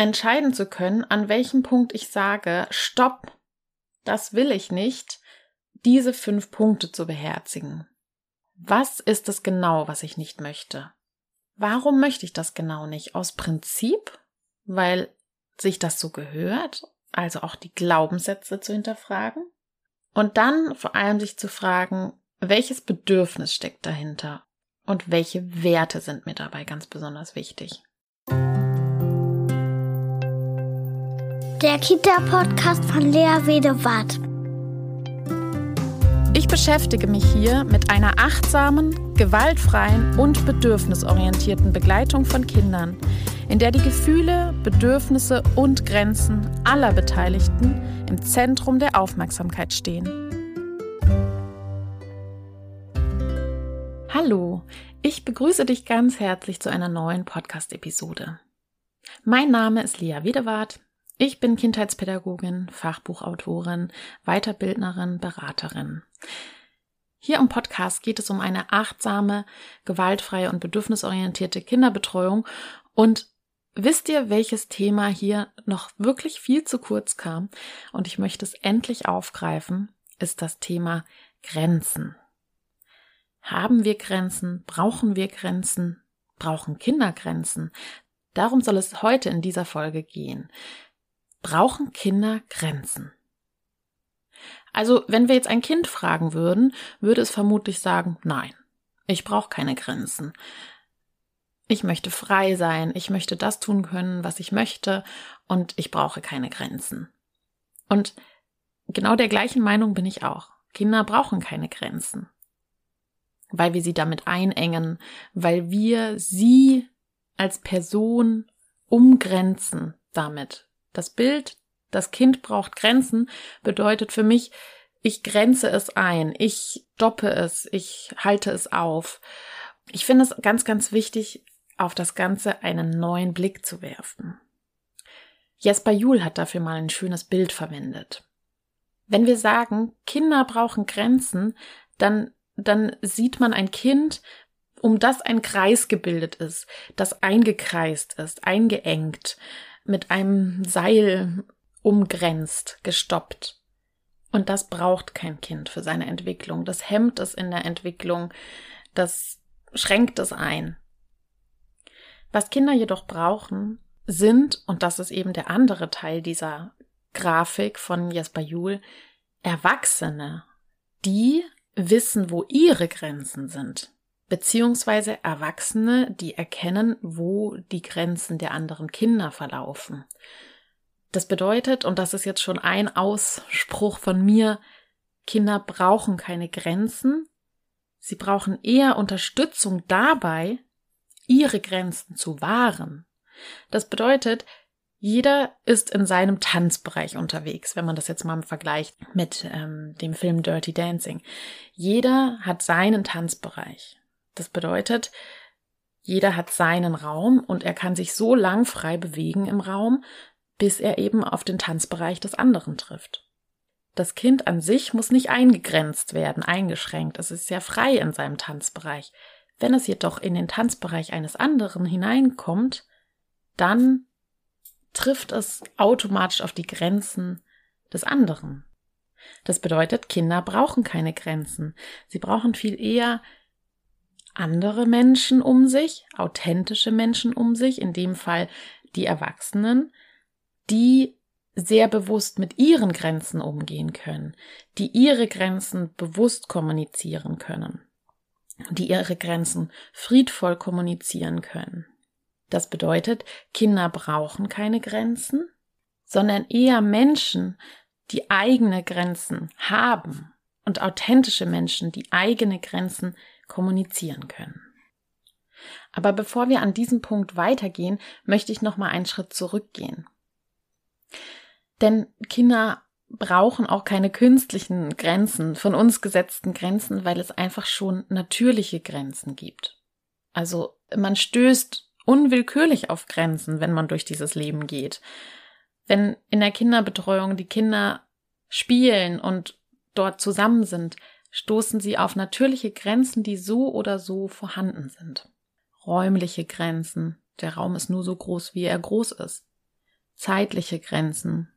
entscheiden zu können, an welchem Punkt ich sage, stopp, das will ich nicht, diese fünf Punkte zu beherzigen. Was ist es genau, was ich nicht möchte? Warum möchte ich das genau nicht? Aus Prinzip? Weil sich das so gehört? Also auch die Glaubenssätze zu hinterfragen? Und dann vor allem sich zu fragen, welches Bedürfnis steckt dahinter? Und welche Werte sind mir dabei ganz besonders wichtig? Der Kita-Podcast von Lea Wedewart. Ich beschäftige mich hier mit einer achtsamen, gewaltfreien und bedürfnisorientierten Begleitung von Kindern, in der die Gefühle, Bedürfnisse und Grenzen aller Beteiligten im Zentrum der Aufmerksamkeit stehen. Hallo, ich begrüße dich ganz herzlich zu einer neuen Podcast-Episode. Mein Name ist Lea Wedewart. Ich bin Kindheitspädagogin, Fachbuchautorin, Weiterbildnerin, Beraterin. Hier im Podcast geht es um eine achtsame, gewaltfreie und bedürfnisorientierte Kinderbetreuung. Und wisst ihr, welches Thema hier noch wirklich viel zu kurz kam? Und ich möchte es endlich aufgreifen, ist das Thema Grenzen. Haben wir Grenzen? Brauchen wir Grenzen? Brauchen Kinder Grenzen? Darum soll es heute in dieser Folge gehen. Brauchen Kinder Grenzen? Also, wenn wir jetzt ein Kind fragen würden, würde es vermutlich sagen, nein, ich brauche keine Grenzen. Ich möchte frei sein, ich möchte das tun können, was ich möchte, und ich brauche keine Grenzen. Und genau der gleichen Meinung bin ich auch. Kinder brauchen keine Grenzen. Weil wir sie damit einengen, weil wir sie als Person umgrenzen damit, das Bild, das Kind braucht Grenzen, bedeutet für mich, ich grenze es ein, ich stoppe es, ich halte es auf. Ich finde es ganz, ganz wichtig, auf das Ganze einen neuen Blick zu werfen. Jesper Juhl hat dafür mal ein schönes Bild verwendet. Wenn wir sagen, Kinder brauchen Grenzen, dann, dann sieht man ein Kind, um das ein Kreis gebildet ist, das eingekreist ist, eingeengt, mit einem Seil umgrenzt, gestoppt. Und das braucht kein Kind für seine Entwicklung. Das hemmt es in der Entwicklung. Das schränkt es ein. Was Kinder jedoch brauchen, sind, und das ist eben der andere Teil dieser Grafik von Jesper Juhl, Erwachsene, die wissen, wo ihre Grenzen sind beziehungsweise Erwachsene, die erkennen, wo die Grenzen der anderen Kinder verlaufen. Das bedeutet, und das ist jetzt schon ein Ausspruch von mir, Kinder brauchen keine Grenzen, sie brauchen eher Unterstützung dabei, ihre Grenzen zu wahren. Das bedeutet, jeder ist in seinem Tanzbereich unterwegs, wenn man das jetzt mal vergleicht mit ähm, dem Film Dirty Dancing. Jeder hat seinen Tanzbereich. Das bedeutet, jeder hat seinen Raum und er kann sich so lang frei bewegen im Raum, bis er eben auf den Tanzbereich des anderen trifft. Das Kind an sich muss nicht eingegrenzt werden, eingeschränkt. Es ist sehr frei in seinem Tanzbereich. Wenn es jedoch in den Tanzbereich eines anderen hineinkommt, dann trifft es automatisch auf die Grenzen des anderen. Das bedeutet, Kinder brauchen keine Grenzen. Sie brauchen viel eher andere Menschen um sich, authentische Menschen um sich, in dem Fall die Erwachsenen, die sehr bewusst mit ihren Grenzen umgehen können, die ihre Grenzen bewusst kommunizieren können, die ihre Grenzen friedvoll kommunizieren können. Das bedeutet, Kinder brauchen keine Grenzen, sondern eher Menschen, die eigene Grenzen haben und authentische Menschen, die eigene Grenzen kommunizieren können. Aber bevor wir an diesem Punkt weitergehen, möchte ich noch mal einen Schritt zurückgehen. Denn Kinder brauchen auch keine künstlichen Grenzen, von uns gesetzten Grenzen, weil es einfach schon natürliche Grenzen gibt. Also man stößt unwillkürlich auf Grenzen, wenn man durch dieses Leben geht. Wenn in der Kinderbetreuung die Kinder spielen und dort zusammen sind, stoßen sie auf natürliche Grenzen, die so oder so vorhanden sind. Räumliche Grenzen. Der Raum ist nur so groß, wie er groß ist. zeitliche Grenzen,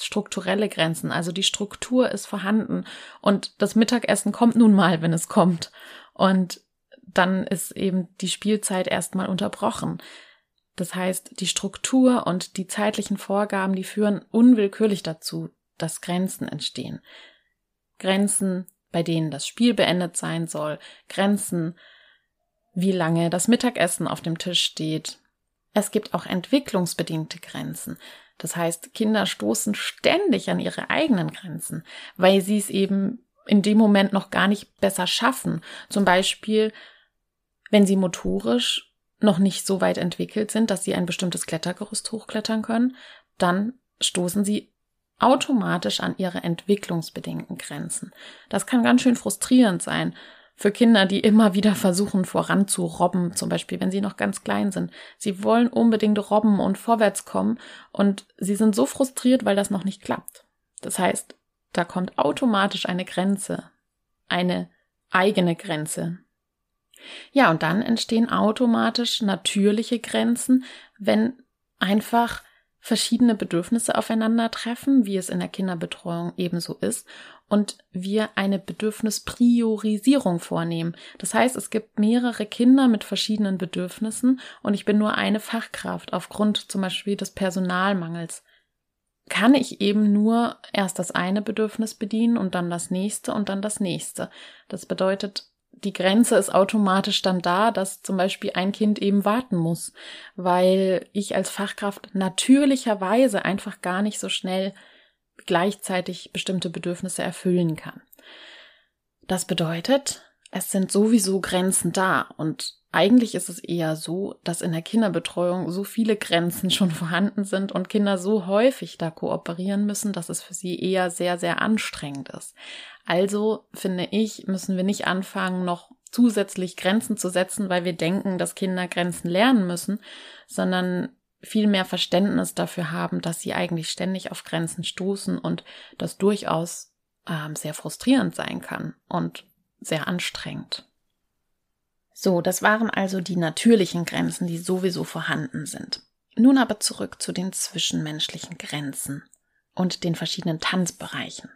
strukturelle Grenzen. Also die Struktur ist vorhanden und das Mittagessen kommt nun mal, wenn es kommt. Und dann ist eben die Spielzeit erstmal unterbrochen. Das heißt, die Struktur und die zeitlichen Vorgaben, die führen unwillkürlich dazu, dass Grenzen entstehen. Grenzen, bei denen das Spiel beendet sein soll, Grenzen, wie lange das Mittagessen auf dem Tisch steht. Es gibt auch entwicklungsbedingte Grenzen. Das heißt, Kinder stoßen ständig an ihre eigenen Grenzen, weil sie es eben in dem Moment noch gar nicht besser schaffen. Zum Beispiel, wenn sie motorisch noch nicht so weit entwickelt sind, dass sie ein bestimmtes Klettergerüst hochklettern können, dann stoßen sie automatisch an ihre entwicklungsbedingten Grenzen. Das kann ganz schön frustrierend sein für Kinder, die immer wieder versuchen voranzurobben, zum Beispiel wenn sie noch ganz klein sind. Sie wollen unbedingt robben und vorwärts kommen und sie sind so frustriert, weil das noch nicht klappt. Das heißt, da kommt automatisch eine Grenze, eine eigene Grenze. Ja, und dann entstehen automatisch natürliche Grenzen, wenn einfach verschiedene Bedürfnisse aufeinandertreffen, wie es in der Kinderbetreuung ebenso ist, und wir eine Bedürfnispriorisierung vornehmen. Das heißt, es gibt mehrere Kinder mit verschiedenen Bedürfnissen und ich bin nur eine Fachkraft aufgrund zum Beispiel des Personalmangels. Kann ich eben nur erst das eine Bedürfnis bedienen und dann das nächste und dann das nächste. Das bedeutet, die Grenze ist automatisch dann da, dass zum Beispiel ein Kind eben warten muss, weil ich als Fachkraft natürlicherweise einfach gar nicht so schnell gleichzeitig bestimmte Bedürfnisse erfüllen kann. Das bedeutet, es sind sowieso Grenzen da und eigentlich ist es eher so, dass in der Kinderbetreuung so viele Grenzen schon vorhanden sind und Kinder so häufig da kooperieren müssen, dass es für sie eher sehr, sehr anstrengend ist. Also finde ich, müssen wir nicht anfangen, noch zusätzlich Grenzen zu setzen, weil wir denken, dass Kinder Grenzen lernen müssen, sondern viel mehr Verständnis dafür haben, dass sie eigentlich ständig auf Grenzen stoßen und das durchaus ähm, sehr frustrierend sein kann und sehr anstrengend. So, das waren also die natürlichen Grenzen, die sowieso vorhanden sind. Nun aber zurück zu den zwischenmenschlichen Grenzen und den verschiedenen Tanzbereichen.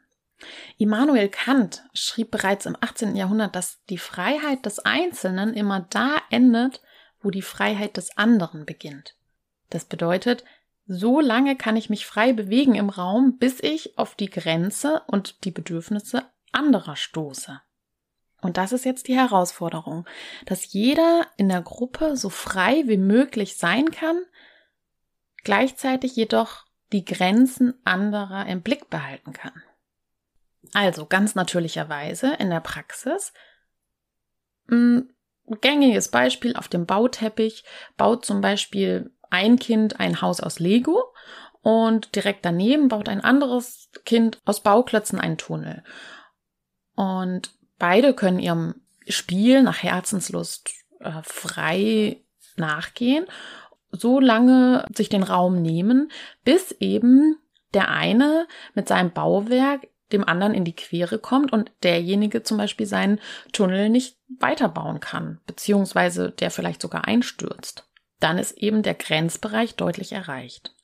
Immanuel Kant schrieb bereits im 18. Jahrhundert, dass die Freiheit des Einzelnen immer da endet, wo die Freiheit des anderen beginnt. Das bedeutet, so lange kann ich mich frei bewegen im Raum, bis ich auf die Grenze und die Bedürfnisse anderer stoße. Und das ist jetzt die Herausforderung, dass jeder in der Gruppe so frei wie möglich sein kann, gleichzeitig jedoch die Grenzen anderer im Blick behalten kann. Also ganz natürlicherweise in der Praxis. Ein gängiges Beispiel auf dem Bauteppich baut zum Beispiel ein Kind ein Haus aus Lego und direkt daneben baut ein anderes Kind aus Bauklötzen einen Tunnel. Und Beide können ihrem Spiel nach Herzenslust äh, frei nachgehen, so lange sich den Raum nehmen, bis eben der eine mit seinem Bauwerk dem anderen in die Quere kommt und derjenige zum Beispiel seinen Tunnel nicht weiterbauen kann, beziehungsweise der vielleicht sogar einstürzt. Dann ist eben der Grenzbereich deutlich erreicht.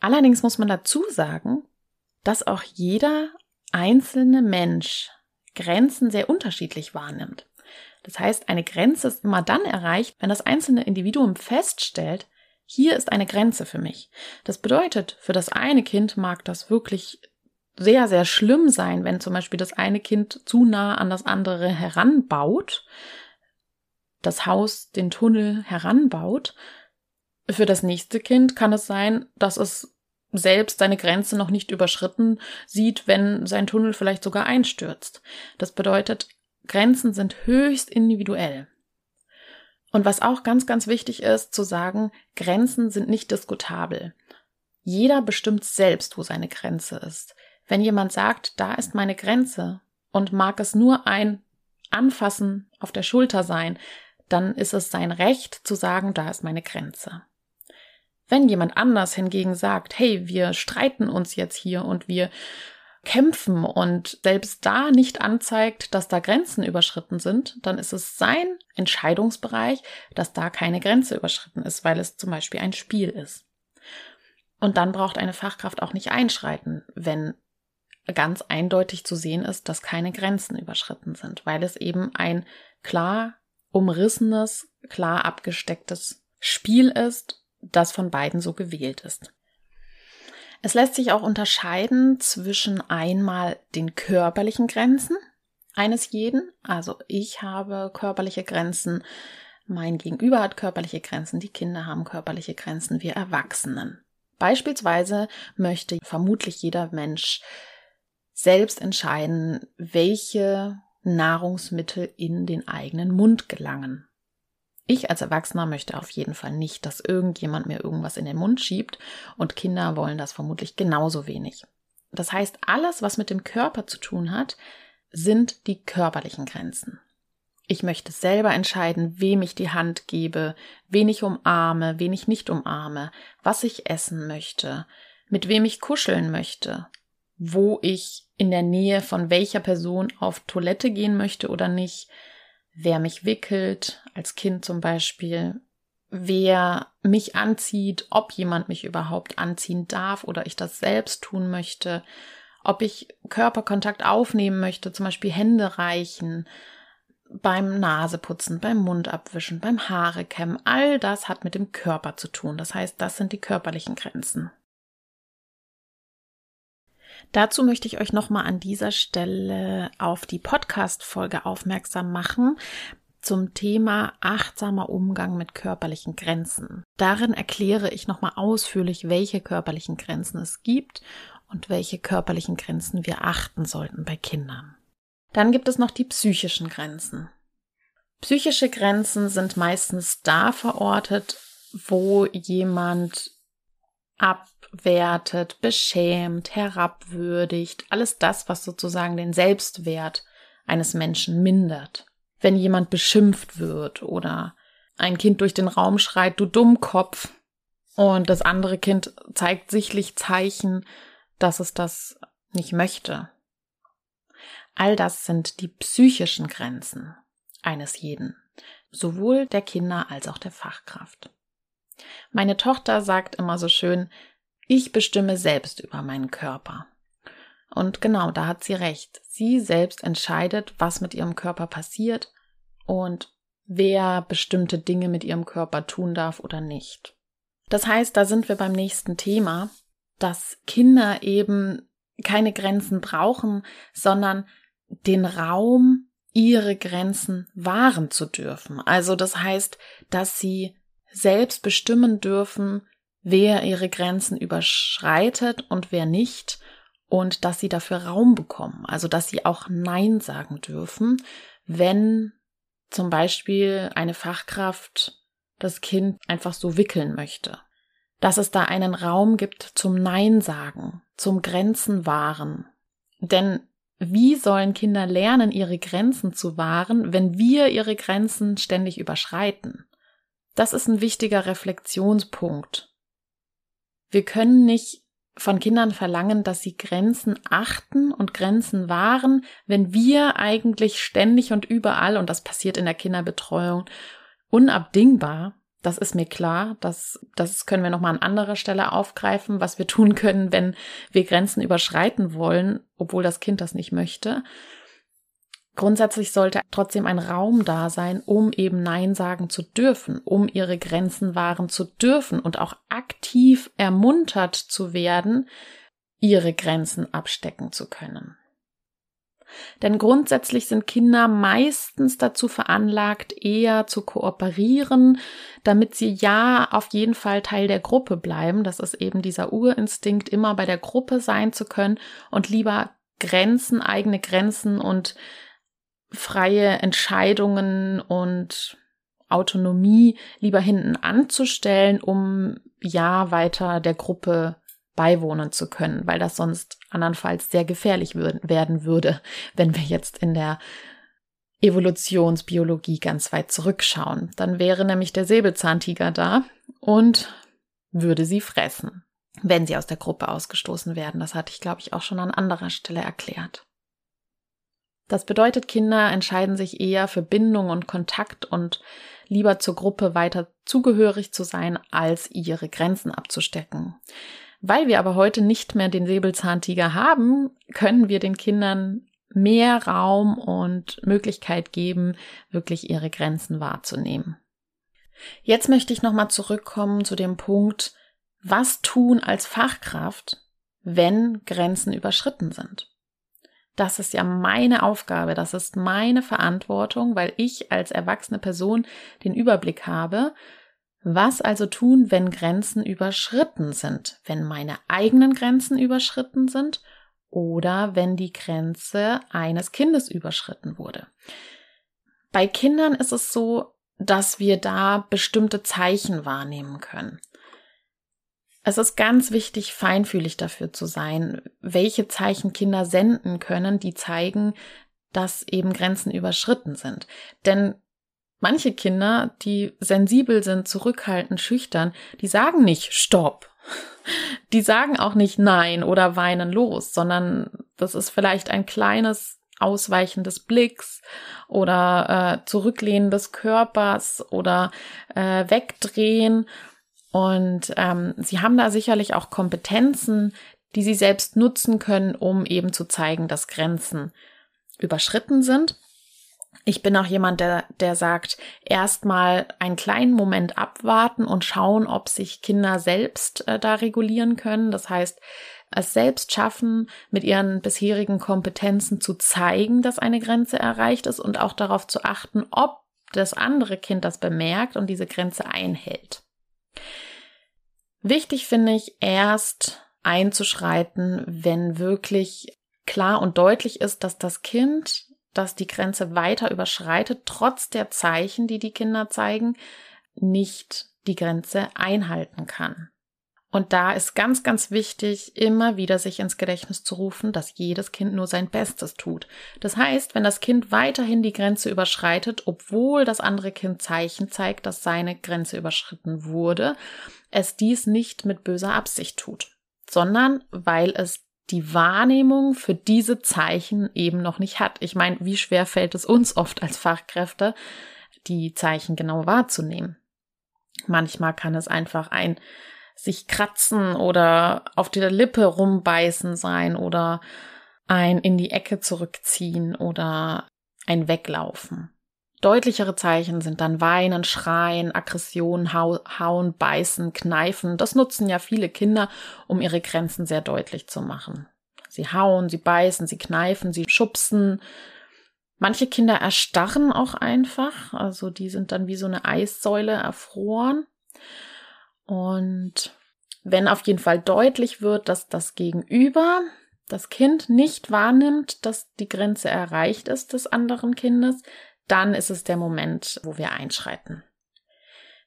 Allerdings muss man dazu sagen, dass auch jeder einzelne Mensch Grenzen sehr unterschiedlich wahrnimmt. Das heißt, eine Grenze ist immer dann erreicht, wenn das einzelne Individuum feststellt, hier ist eine Grenze für mich. Das bedeutet, für das eine Kind mag das wirklich sehr, sehr schlimm sein, wenn zum Beispiel das eine Kind zu nah an das andere heranbaut, das Haus, den Tunnel heranbaut. Für das nächste Kind kann es sein, dass es selbst seine Grenze noch nicht überschritten sieht, wenn sein Tunnel vielleicht sogar einstürzt. Das bedeutet, Grenzen sind höchst individuell. Und was auch ganz, ganz wichtig ist, zu sagen, Grenzen sind nicht diskutabel. Jeder bestimmt selbst, wo seine Grenze ist. Wenn jemand sagt, da ist meine Grenze und mag es nur ein Anfassen auf der Schulter sein, dann ist es sein Recht zu sagen, da ist meine Grenze. Wenn jemand anders hingegen sagt, hey, wir streiten uns jetzt hier und wir kämpfen und selbst da nicht anzeigt, dass da Grenzen überschritten sind, dann ist es sein Entscheidungsbereich, dass da keine Grenze überschritten ist, weil es zum Beispiel ein Spiel ist. Und dann braucht eine Fachkraft auch nicht einschreiten, wenn ganz eindeutig zu sehen ist, dass keine Grenzen überschritten sind, weil es eben ein klar umrissenes, klar abgestecktes Spiel ist, das von beiden so gewählt ist. Es lässt sich auch unterscheiden zwischen einmal den körperlichen Grenzen eines jeden, also ich habe körperliche Grenzen, mein Gegenüber hat körperliche Grenzen, die Kinder haben körperliche Grenzen, wir Erwachsenen. Beispielsweise möchte vermutlich jeder Mensch selbst entscheiden, welche Nahrungsmittel in den eigenen Mund gelangen. Ich als Erwachsener möchte auf jeden Fall nicht, dass irgendjemand mir irgendwas in den Mund schiebt und Kinder wollen das vermutlich genauso wenig. Das heißt, alles, was mit dem Körper zu tun hat, sind die körperlichen Grenzen. Ich möchte selber entscheiden, wem ich die Hand gebe, wen ich umarme, wen ich nicht umarme, was ich essen möchte, mit wem ich kuscheln möchte, wo ich in der Nähe von welcher Person auf Toilette gehen möchte oder nicht, wer mich wickelt, als Kind zum Beispiel, wer mich anzieht, ob jemand mich überhaupt anziehen darf oder ich das selbst tun möchte, ob ich Körperkontakt aufnehmen möchte, zum Beispiel Hände reichen, beim Naseputzen, beim Mund abwischen, beim Haare kämmen, all das hat mit dem Körper zu tun. Das heißt, das sind die körperlichen Grenzen. Dazu möchte ich euch nochmal an dieser Stelle auf die Podcast-Folge aufmerksam machen zum Thema achtsamer Umgang mit körperlichen Grenzen. Darin erkläre ich nochmal ausführlich, welche körperlichen Grenzen es gibt und welche körperlichen Grenzen wir achten sollten bei Kindern. Dann gibt es noch die psychischen Grenzen. Psychische Grenzen sind meistens da verortet, wo jemand abwertet, beschämt, herabwürdigt, alles das, was sozusagen den Selbstwert eines Menschen mindert. Wenn jemand beschimpft wird oder ein Kind durch den Raum schreit, du Dummkopf, und das andere Kind zeigt sichtlich Zeichen, dass es das nicht möchte. All das sind die psychischen Grenzen eines jeden, sowohl der Kinder als auch der Fachkraft. Meine Tochter sagt immer so schön, ich bestimme selbst über meinen Körper. Und genau, da hat sie recht. Sie selbst entscheidet, was mit ihrem Körper passiert und wer bestimmte Dinge mit ihrem Körper tun darf oder nicht. Das heißt, da sind wir beim nächsten Thema, dass Kinder eben keine Grenzen brauchen, sondern den Raum, ihre Grenzen wahren zu dürfen. Also das heißt, dass sie selbst bestimmen dürfen, wer ihre Grenzen überschreitet und wer nicht und dass sie dafür Raum bekommen. Also dass sie auch Nein sagen dürfen, wenn zum Beispiel eine Fachkraft das Kind einfach so wickeln möchte. Dass es da einen Raum gibt zum Nein sagen, zum Grenzen wahren. Denn wie sollen Kinder lernen, ihre Grenzen zu wahren, wenn wir ihre Grenzen ständig überschreiten? Das ist ein wichtiger Reflexionspunkt. Wir können nicht von Kindern verlangen, dass sie Grenzen achten und Grenzen wahren, wenn wir eigentlich ständig und überall, und das passiert in der Kinderbetreuung, unabdingbar das ist mir klar. Das, das können wir nochmal an anderer Stelle aufgreifen, was wir tun können, wenn wir Grenzen überschreiten wollen, obwohl das Kind das nicht möchte. Grundsätzlich sollte trotzdem ein Raum da sein, um eben Nein sagen zu dürfen, um ihre Grenzen wahren zu dürfen und auch aktiv ermuntert zu werden, ihre Grenzen abstecken zu können. Denn grundsätzlich sind Kinder meistens dazu veranlagt, eher zu kooperieren, damit sie ja auf jeden Fall Teil der Gruppe bleiben. Das ist eben dieser Urinstinkt, immer bei der Gruppe sein zu können und lieber Grenzen, eigene Grenzen und freie Entscheidungen und Autonomie lieber hinten anzustellen, um ja weiter der Gruppe beiwohnen zu können, weil das sonst andernfalls sehr gefährlich werden würde, wenn wir jetzt in der Evolutionsbiologie ganz weit zurückschauen. Dann wäre nämlich der Säbelzahntiger da und würde sie fressen, wenn sie aus der Gruppe ausgestoßen werden. Das hatte ich, glaube ich, auch schon an anderer Stelle erklärt. Das bedeutet, Kinder entscheiden sich eher für Bindung und Kontakt und lieber zur Gruppe weiter zugehörig zu sein, als ihre Grenzen abzustecken. Weil wir aber heute nicht mehr den Säbelzahntiger haben, können wir den Kindern mehr Raum und Möglichkeit geben, wirklich ihre Grenzen wahrzunehmen. Jetzt möchte ich nochmal zurückkommen zu dem Punkt, was tun als Fachkraft, wenn Grenzen überschritten sind. Das ist ja meine Aufgabe, das ist meine Verantwortung, weil ich als erwachsene Person den Überblick habe. Was also tun, wenn Grenzen überschritten sind, wenn meine eigenen Grenzen überschritten sind oder wenn die Grenze eines Kindes überschritten wurde. Bei Kindern ist es so, dass wir da bestimmte Zeichen wahrnehmen können. Es ist ganz wichtig, feinfühlig dafür zu sein, welche Zeichen Kinder senden können, die zeigen, dass eben Grenzen überschritten sind. Denn manche Kinder, die sensibel sind, zurückhaltend, schüchtern, die sagen nicht Stopp. Die sagen auch nicht Nein oder weinen los, sondern das ist vielleicht ein kleines Ausweichen des Blicks oder äh, Zurücklehnen des Körpers oder äh, Wegdrehen und ähm, sie haben da sicherlich auch Kompetenzen, die sie selbst nutzen können, um eben zu zeigen, dass Grenzen überschritten sind. Ich bin auch jemand, der, der sagt, erstmal einen kleinen Moment abwarten und schauen, ob sich Kinder selbst äh, da regulieren können. Das heißt, es selbst schaffen, mit ihren bisherigen Kompetenzen zu zeigen, dass eine Grenze erreicht ist und auch darauf zu achten, ob das andere Kind das bemerkt und diese Grenze einhält. Wichtig finde ich erst einzuschreiten, wenn wirklich klar und deutlich ist, dass das Kind, das die Grenze weiter überschreitet, trotz der Zeichen, die die Kinder zeigen, nicht die Grenze einhalten kann. Und da ist ganz, ganz wichtig, immer wieder sich ins Gedächtnis zu rufen, dass jedes Kind nur sein Bestes tut. Das heißt, wenn das Kind weiterhin die Grenze überschreitet, obwohl das andere Kind Zeichen zeigt, dass seine Grenze überschritten wurde, es dies nicht mit böser Absicht tut, sondern weil es die Wahrnehmung für diese Zeichen eben noch nicht hat. Ich meine, wie schwer fällt es uns oft als Fachkräfte, die Zeichen genau wahrzunehmen? Manchmal kann es einfach ein sich kratzen oder auf der Lippe rumbeißen sein oder ein in die Ecke zurückziehen oder ein Weglaufen. Deutlichere Zeichen sind dann Weinen, Schreien, Aggression, hau Hauen, Beißen, Kneifen. Das nutzen ja viele Kinder, um ihre Grenzen sehr deutlich zu machen. Sie hauen, sie beißen, sie kneifen, sie schubsen. Manche Kinder erstarren auch einfach, also die sind dann wie so eine Eissäule erfroren. Und wenn auf jeden Fall deutlich wird, dass das Gegenüber, das Kind nicht wahrnimmt, dass die Grenze erreicht ist des anderen Kindes, dann ist es der Moment, wo wir einschreiten.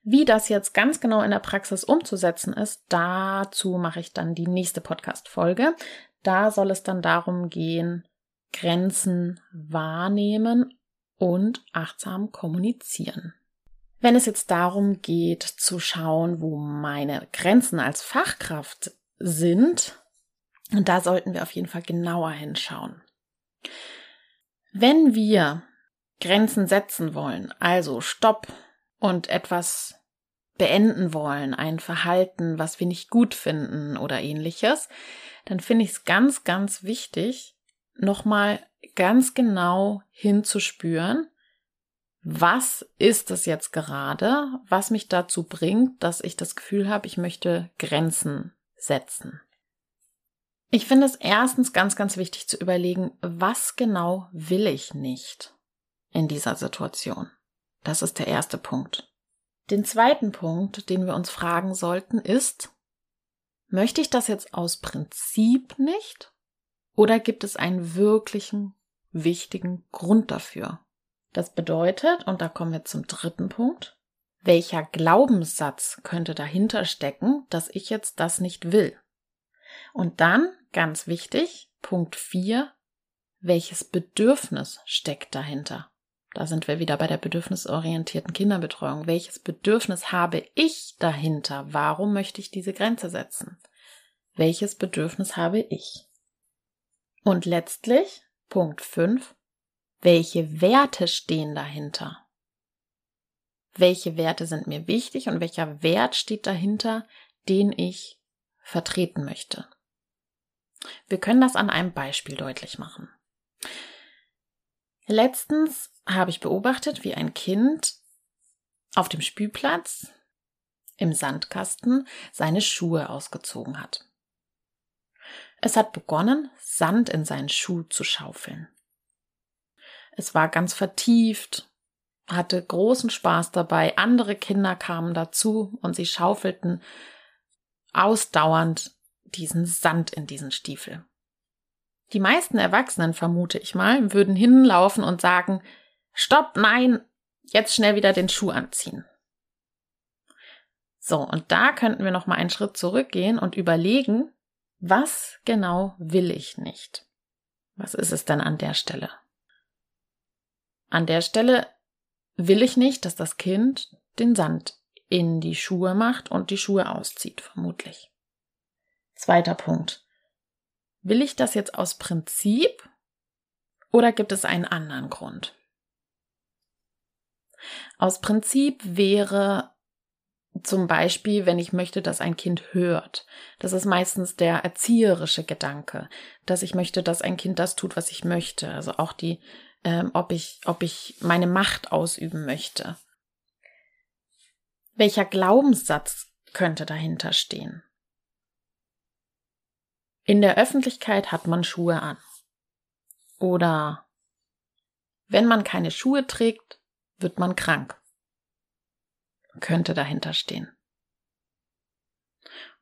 Wie das jetzt ganz genau in der Praxis umzusetzen ist, dazu mache ich dann die nächste Podcast-Folge. Da soll es dann darum gehen, Grenzen wahrnehmen und achtsam kommunizieren. Wenn es jetzt darum geht zu schauen, wo meine Grenzen als Fachkraft sind, und da sollten wir auf jeden Fall genauer hinschauen. Wenn wir Grenzen setzen wollen, also Stopp und etwas beenden wollen, ein Verhalten, was wir nicht gut finden oder ähnliches, dann finde ich es ganz, ganz wichtig, nochmal ganz genau hinzuspüren, was ist es jetzt gerade, was mich dazu bringt, dass ich das Gefühl habe, ich möchte Grenzen setzen. Ich finde es erstens ganz, ganz wichtig zu überlegen, was genau will ich nicht in dieser Situation. Das ist der erste Punkt. Den zweiten Punkt, den wir uns fragen sollten, ist, möchte ich das jetzt aus Prinzip nicht? Oder gibt es einen wirklichen, wichtigen Grund dafür? Das bedeutet, und da kommen wir zum dritten Punkt, welcher Glaubenssatz könnte dahinter stecken, dass ich jetzt das nicht will? Und dann, ganz wichtig, Punkt 4, welches Bedürfnis steckt dahinter? Da sind wir wieder bei der bedürfnisorientierten Kinderbetreuung. Welches Bedürfnis habe ich dahinter? Warum möchte ich diese Grenze setzen? Welches Bedürfnis habe ich? Und letztlich, Punkt 5, welche Werte stehen dahinter? welche Werte sind mir wichtig und welcher Wert steht dahinter, den ich vertreten möchte. Wir können das an einem Beispiel deutlich machen. Letztens habe ich beobachtet, wie ein Kind auf dem Spielplatz im Sandkasten seine Schuhe ausgezogen hat. Es hat begonnen, Sand in seinen Schuh zu schaufeln. Es war ganz vertieft, hatte großen Spaß dabei. Andere Kinder kamen dazu und sie schaufelten ausdauernd diesen Sand in diesen Stiefel. Die meisten Erwachsenen, vermute ich mal, würden hinlaufen und sagen, Stopp, nein, jetzt schnell wieder den Schuh anziehen. So, und da könnten wir noch mal einen Schritt zurückgehen und überlegen, was genau will ich nicht? Was ist es denn an der Stelle? An der Stelle will ich nicht, dass das Kind den Sand in die Schuhe macht und die Schuhe auszieht, vermutlich. Zweiter Punkt. Will ich das jetzt aus Prinzip oder gibt es einen anderen Grund? Aus Prinzip wäre zum Beispiel, wenn ich möchte, dass ein Kind hört. Das ist meistens der erzieherische Gedanke, dass ich möchte, dass ein Kind das tut, was ich möchte. Also auch die, ähm, ob ich, ob ich meine Macht ausüben möchte. Welcher Glaubenssatz könnte dahinter stehen? In der Öffentlichkeit hat man Schuhe an. Oder wenn man keine Schuhe trägt, wird man krank. Könnte dahinter stehen.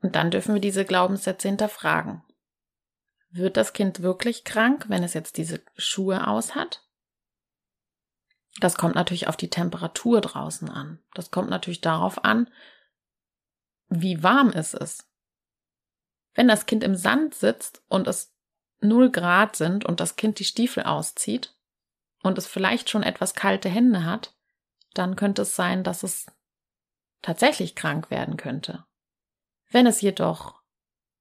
Und dann dürfen wir diese Glaubenssätze hinterfragen. Wird das Kind wirklich krank, wenn es jetzt diese Schuhe aus hat? Das kommt natürlich auf die Temperatur draußen an. Das kommt natürlich darauf an, wie warm ist es. Wenn das Kind im Sand sitzt und es null Grad sind und das Kind die Stiefel auszieht und es vielleicht schon etwas kalte Hände hat, dann könnte es sein, dass es tatsächlich krank werden könnte. Wenn es jedoch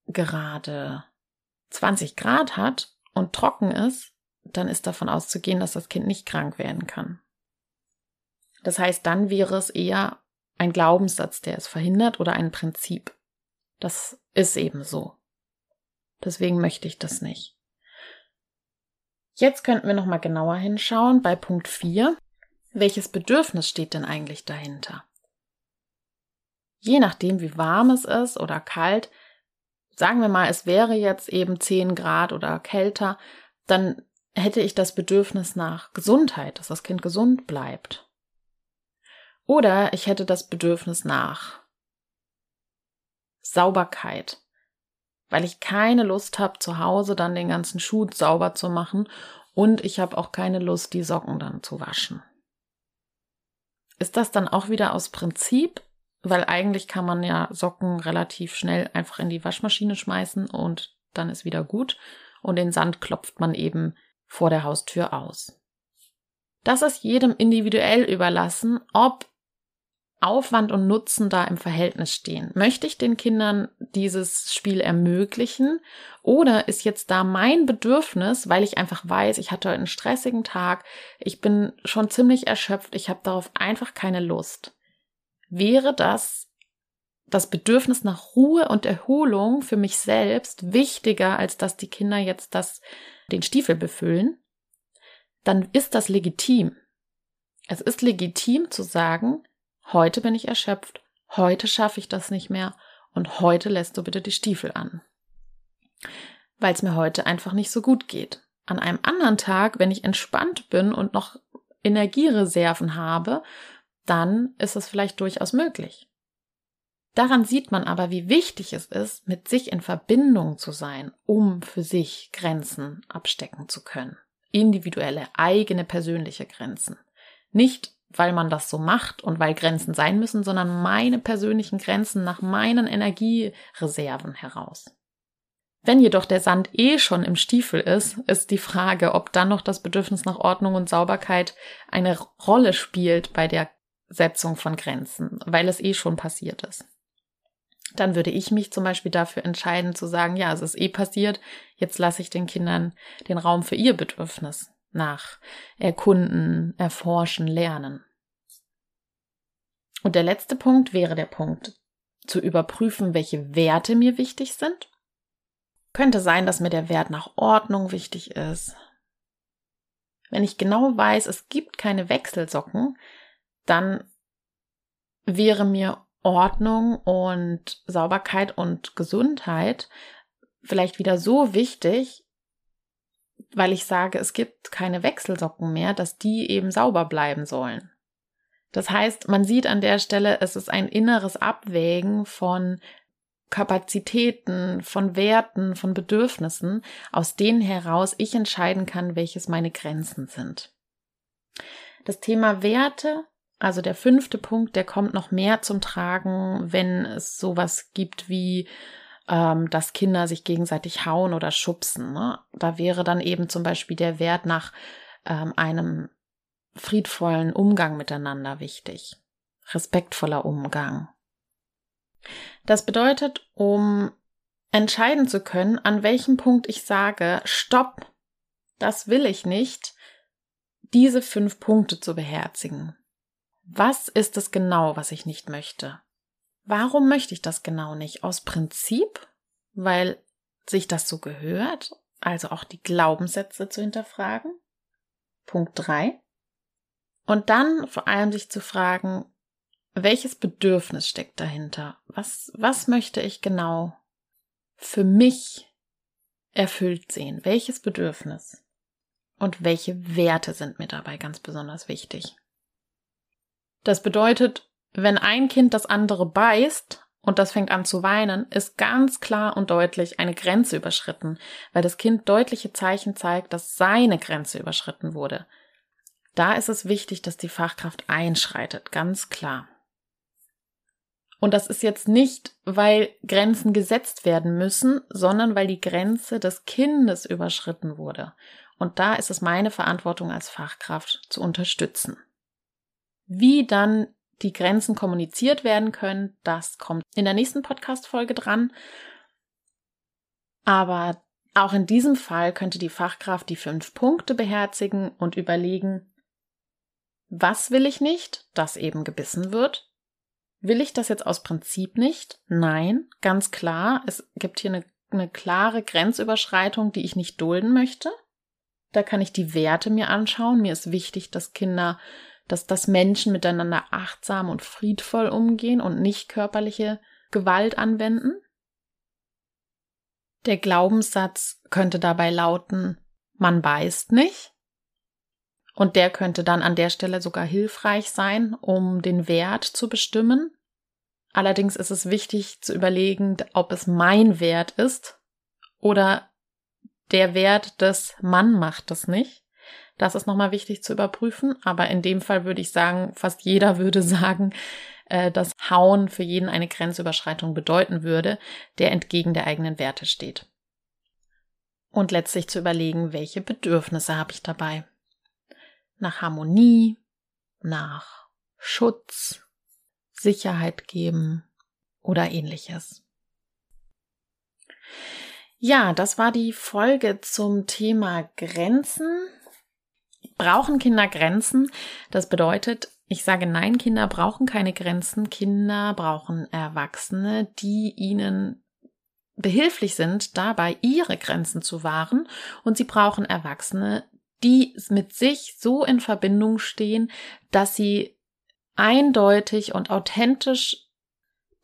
gerade 20 Grad hat und trocken ist, dann ist davon auszugehen, dass das Kind nicht krank werden kann. Das heißt, dann wäre es eher ein Glaubenssatz, der es verhindert oder ein Prinzip. Das ist eben so. Deswegen möchte ich das nicht. Jetzt könnten wir noch mal genauer hinschauen bei Punkt 4. Welches Bedürfnis steht denn eigentlich dahinter? Je nachdem, wie warm es ist oder kalt, sagen wir mal, es wäre jetzt eben 10 Grad oder kälter, dann hätte ich das Bedürfnis nach Gesundheit, dass das Kind gesund bleibt. Oder ich hätte das Bedürfnis nach Sauberkeit, weil ich keine Lust habe, zu Hause dann den ganzen Schuh sauber zu machen und ich habe auch keine Lust, die Socken dann zu waschen. Ist das dann auch wieder aus Prinzip? Weil eigentlich kann man ja Socken relativ schnell einfach in die Waschmaschine schmeißen und dann ist wieder gut und den Sand klopft man eben vor der Haustür aus. Das ist jedem individuell überlassen, ob Aufwand und Nutzen da im Verhältnis stehen. Möchte ich den Kindern dieses Spiel ermöglichen oder ist jetzt da mein Bedürfnis, weil ich einfach weiß, ich hatte einen stressigen Tag, ich bin schon ziemlich erschöpft, ich habe darauf einfach keine Lust. Wäre das das Bedürfnis nach Ruhe und Erholung für mich selbst wichtiger, als dass die Kinder jetzt das, den Stiefel befüllen, dann ist das legitim. Es ist legitim zu sagen, Heute bin ich erschöpft, heute schaffe ich das nicht mehr und heute lässt du bitte die Stiefel an. Weil es mir heute einfach nicht so gut geht. An einem anderen Tag, wenn ich entspannt bin und noch Energiereserven habe, dann ist es vielleicht durchaus möglich. Daran sieht man aber, wie wichtig es ist, mit sich in Verbindung zu sein, um für sich Grenzen abstecken zu können. Individuelle, eigene, persönliche Grenzen. Nicht weil man das so macht und weil Grenzen sein müssen, sondern meine persönlichen Grenzen nach meinen Energiereserven heraus. Wenn jedoch der Sand eh schon im Stiefel ist, ist die Frage, ob dann noch das Bedürfnis nach Ordnung und Sauberkeit eine Rolle spielt bei der Setzung von Grenzen, weil es eh schon passiert ist. Dann würde ich mich zum Beispiel dafür entscheiden zu sagen, ja, es ist eh passiert, jetzt lasse ich den Kindern den Raum für ihr Bedürfnis nach erkunden, erforschen, lernen. Und der letzte Punkt wäre der Punkt, zu überprüfen, welche Werte mir wichtig sind. Könnte sein, dass mir der Wert nach Ordnung wichtig ist. Wenn ich genau weiß, es gibt keine Wechselsocken, dann wäre mir Ordnung und Sauberkeit und Gesundheit vielleicht wieder so wichtig, weil ich sage, es gibt keine Wechselsocken mehr, dass die eben sauber bleiben sollen. Das heißt, man sieht an der Stelle, es ist ein inneres Abwägen von Kapazitäten, von Werten, von Bedürfnissen, aus denen heraus ich entscheiden kann, welches meine Grenzen sind. Das Thema Werte, also der fünfte Punkt, der kommt noch mehr zum Tragen, wenn es sowas gibt wie ähm, dass Kinder sich gegenseitig hauen oder schubsen. Ne? Da wäre dann eben zum Beispiel der Wert nach ähm, einem friedvollen Umgang miteinander wichtig. Respektvoller Umgang. Das bedeutet, um entscheiden zu können, an welchem Punkt ich sage, stopp, das will ich nicht, diese fünf Punkte zu beherzigen. Was ist es genau, was ich nicht möchte? Warum möchte ich das genau nicht? Aus Prinzip? Weil sich das so gehört? Also auch die Glaubenssätze zu hinterfragen? Punkt drei. Und dann vor allem sich zu fragen, welches Bedürfnis steckt dahinter? Was, was möchte ich genau für mich erfüllt sehen? Welches Bedürfnis? Und welche Werte sind mir dabei ganz besonders wichtig? Das bedeutet, wenn ein Kind das andere beißt und das fängt an zu weinen, ist ganz klar und deutlich eine Grenze überschritten, weil das Kind deutliche Zeichen zeigt, dass seine Grenze überschritten wurde. Da ist es wichtig, dass die Fachkraft einschreitet, ganz klar. Und das ist jetzt nicht, weil Grenzen gesetzt werden müssen, sondern weil die Grenze des Kindes überschritten wurde. Und da ist es meine Verantwortung als Fachkraft zu unterstützen. Wie dann die Grenzen kommuniziert werden können, das kommt in der nächsten Podcast-Folge dran. Aber auch in diesem Fall könnte die Fachkraft die fünf Punkte beherzigen und überlegen, was will ich nicht, dass eben gebissen wird? Will ich das jetzt aus Prinzip nicht? Nein, ganz klar. Es gibt hier eine, eine klare Grenzüberschreitung, die ich nicht dulden möchte. Da kann ich die Werte mir anschauen. Mir ist wichtig, dass Kinder dass das Menschen miteinander achtsam und friedvoll umgehen und nicht körperliche Gewalt anwenden? Der Glaubenssatz könnte dabei lauten, man beißt nicht. Und der könnte dann an der Stelle sogar hilfreich sein, um den Wert zu bestimmen. Allerdings ist es wichtig zu überlegen, ob es mein Wert ist oder der Wert des Mann macht es nicht. Das ist nochmal wichtig zu überprüfen. Aber in dem Fall würde ich sagen, fast jeder würde sagen, äh, dass Hauen für jeden eine Grenzüberschreitung bedeuten würde, der entgegen der eigenen Werte steht. Und letztlich zu überlegen, welche Bedürfnisse habe ich dabei. Nach Harmonie, nach Schutz, Sicherheit geben oder ähnliches. Ja, das war die Folge zum Thema Grenzen. Brauchen Kinder Grenzen? Das bedeutet, ich sage nein, Kinder brauchen keine Grenzen. Kinder brauchen Erwachsene, die ihnen behilflich sind, dabei ihre Grenzen zu wahren. Und sie brauchen Erwachsene, die mit sich so in Verbindung stehen, dass sie eindeutig und authentisch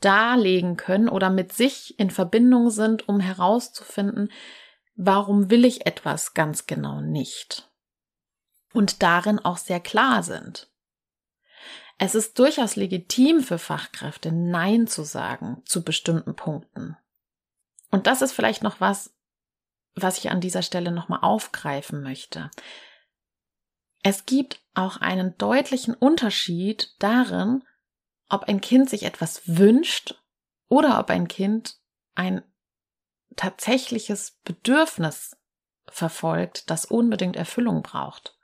darlegen können oder mit sich in Verbindung sind, um herauszufinden, warum will ich etwas ganz genau nicht und darin auch sehr klar sind. Es ist durchaus legitim für Fachkräfte, Nein zu sagen zu bestimmten Punkten. Und das ist vielleicht noch was, was ich an dieser Stelle nochmal aufgreifen möchte. Es gibt auch einen deutlichen Unterschied darin, ob ein Kind sich etwas wünscht oder ob ein Kind ein tatsächliches Bedürfnis verfolgt, das unbedingt Erfüllung braucht.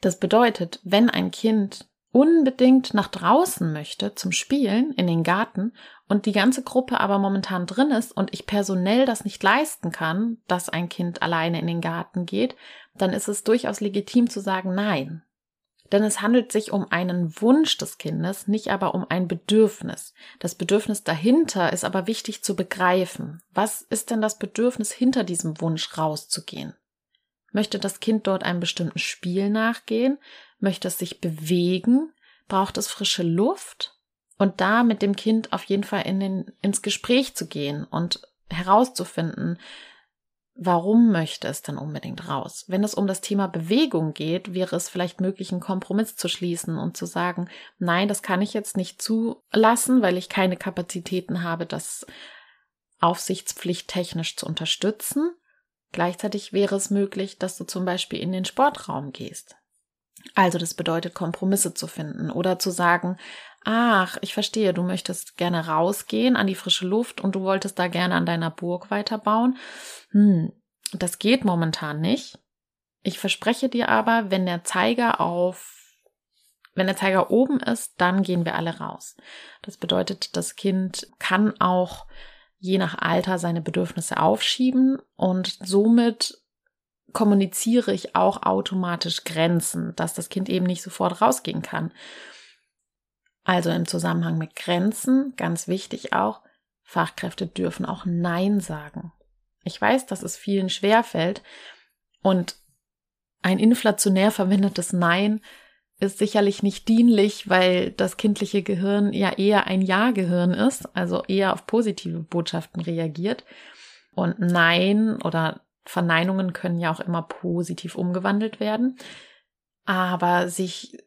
Das bedeutet, wenn ein Kind unbedingt nach draußen möchte zum Spielen in den Garten und die ganze Gruppe aber momentan drin ist und ich personell das nicht leisten kann, dass ein Kind alleine in den Garten geht, dann ist es durchaus legitim zu sagen, nein, Denn es handelt sich um einen Wunsch des Kindes, nicht aber um ein Bedürfnis. Das Bedürfnis dahinter ist aber wichtig zu begreifen. Was ist denn das Bedürfnis hinter diesem Wunsch rauszugehen? Möchte das Kind dort einem bestimmten Spiel nachgehen? Möchte es sich bewegen? Braucht es frische Luft? Und da mit dem Kind auf jeden Fall in den, ins Gespräch zu gehen und herauszufinden, warum möchte es denn unbedingt raus? Wenn es um das Thema Bewegung geht, wäre es vielleicht möglich, einen Kompromiss zu schließen und zu sagen, nein, das kann ich jetzt nicht zulassen, weil ich keine Kapazitäten habe, das aufsichtspflichttechnisch zu unterstützen. Gleichzeitig wäre es möglich, dass du zum Beispiel in den Sportraum gehst. Also das bedeutet, Kompromisse zu finden oder zu sagen, ach, ich verstehe, du möchtest gerne rausgehen an die frische Luft und du wolltest da gerne an deiner Burg weiterbauen. Hm, das geht momentan nicht. Ich verspreche dir aber, wenn der Zeiger auf wenn der Zeiger oben ist, dann gehen wir alle raus. Das bedeutet, das Kind kann auch je nach Alter seine Bedürfnisse aufschieben und somit kommuniziere ich auch automatisch Grenzen, dass das Kind eben nicht sofort rausgehen kann. Also im Zusammenhang mit Grenzen, ganz wichtig auch, Fachkräfte dürfen auch Nein sagen. Ich weiß, dass es vielen schwerfällt und ein inflationär verwendetes Nein ist sicherlich nicht dienlich, weil das kindliche Gehirn ja eher ein Ja-Gehirn ist, also eher auf positive Botschaften reagiert. Und Nein oder Verneinungen können ja auch immer positiv umgewandelt werden. Aber sich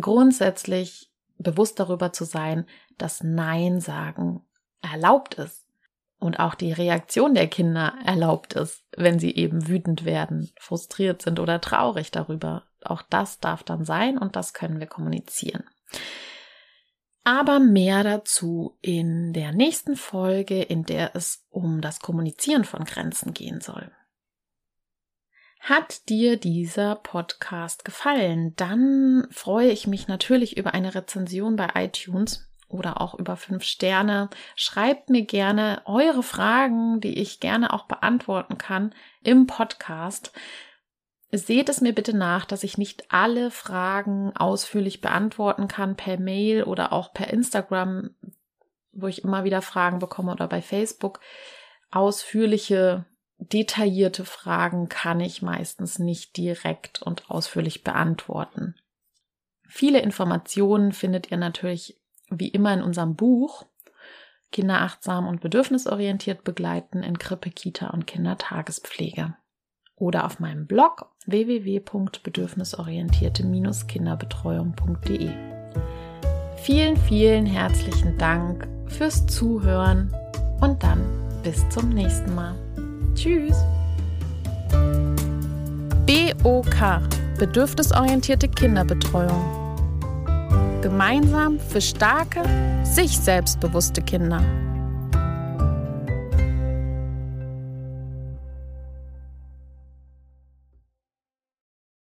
grundsätzlich bewusst darüber zu sein, dass Nein sagen erlaubt ist und auch die Reaktion der Kinder erlaubt ist, wenn sie eben wütend werden, frustriert sind oder traurig darüber. Auch das darf dann sein und das können wir kommunizieren. Aber mehr dazu in der nächsten Folge, in der es um das Kommunizieren von Grenzen gehen soll. Hat dir dieser Podcast gefallen? Dann freue ich mich natürlich über eine Rezension bei iTunes oder auch über fünf Sterne. Schreibt mir gerne eure Fragen, die ich gerne auch beantworten kann im Podcast. Seht es mir bitte nach, dass ich nicht alle Fragen ausführlich beantworten kann per Mail oder auch per Instagram, wo ich immer wieder Fragen bekomme oder bei Facebook. Ausführliche detaillierte Fragen kann ich meistens nicht direkt und ausführlich beantworten. Viele Informationen findet ihr natürlich wie immer in unserem Buch Kinder achtsam und bedürfnisorientiert begleiten in Krippe, Kita und Kindertagespflege oder auf meinem Blog www.bedürfnisorientierte-kinderbetreuung.de. Vielen, vielen herzlichen Dank fürs Zuhören und dann bis zum nächsten Mal. Tschüss. BOK Bedürfnisorientierte Kinderbetreuung. Gemeinsam für starke, sich selbstbewusste Kinder.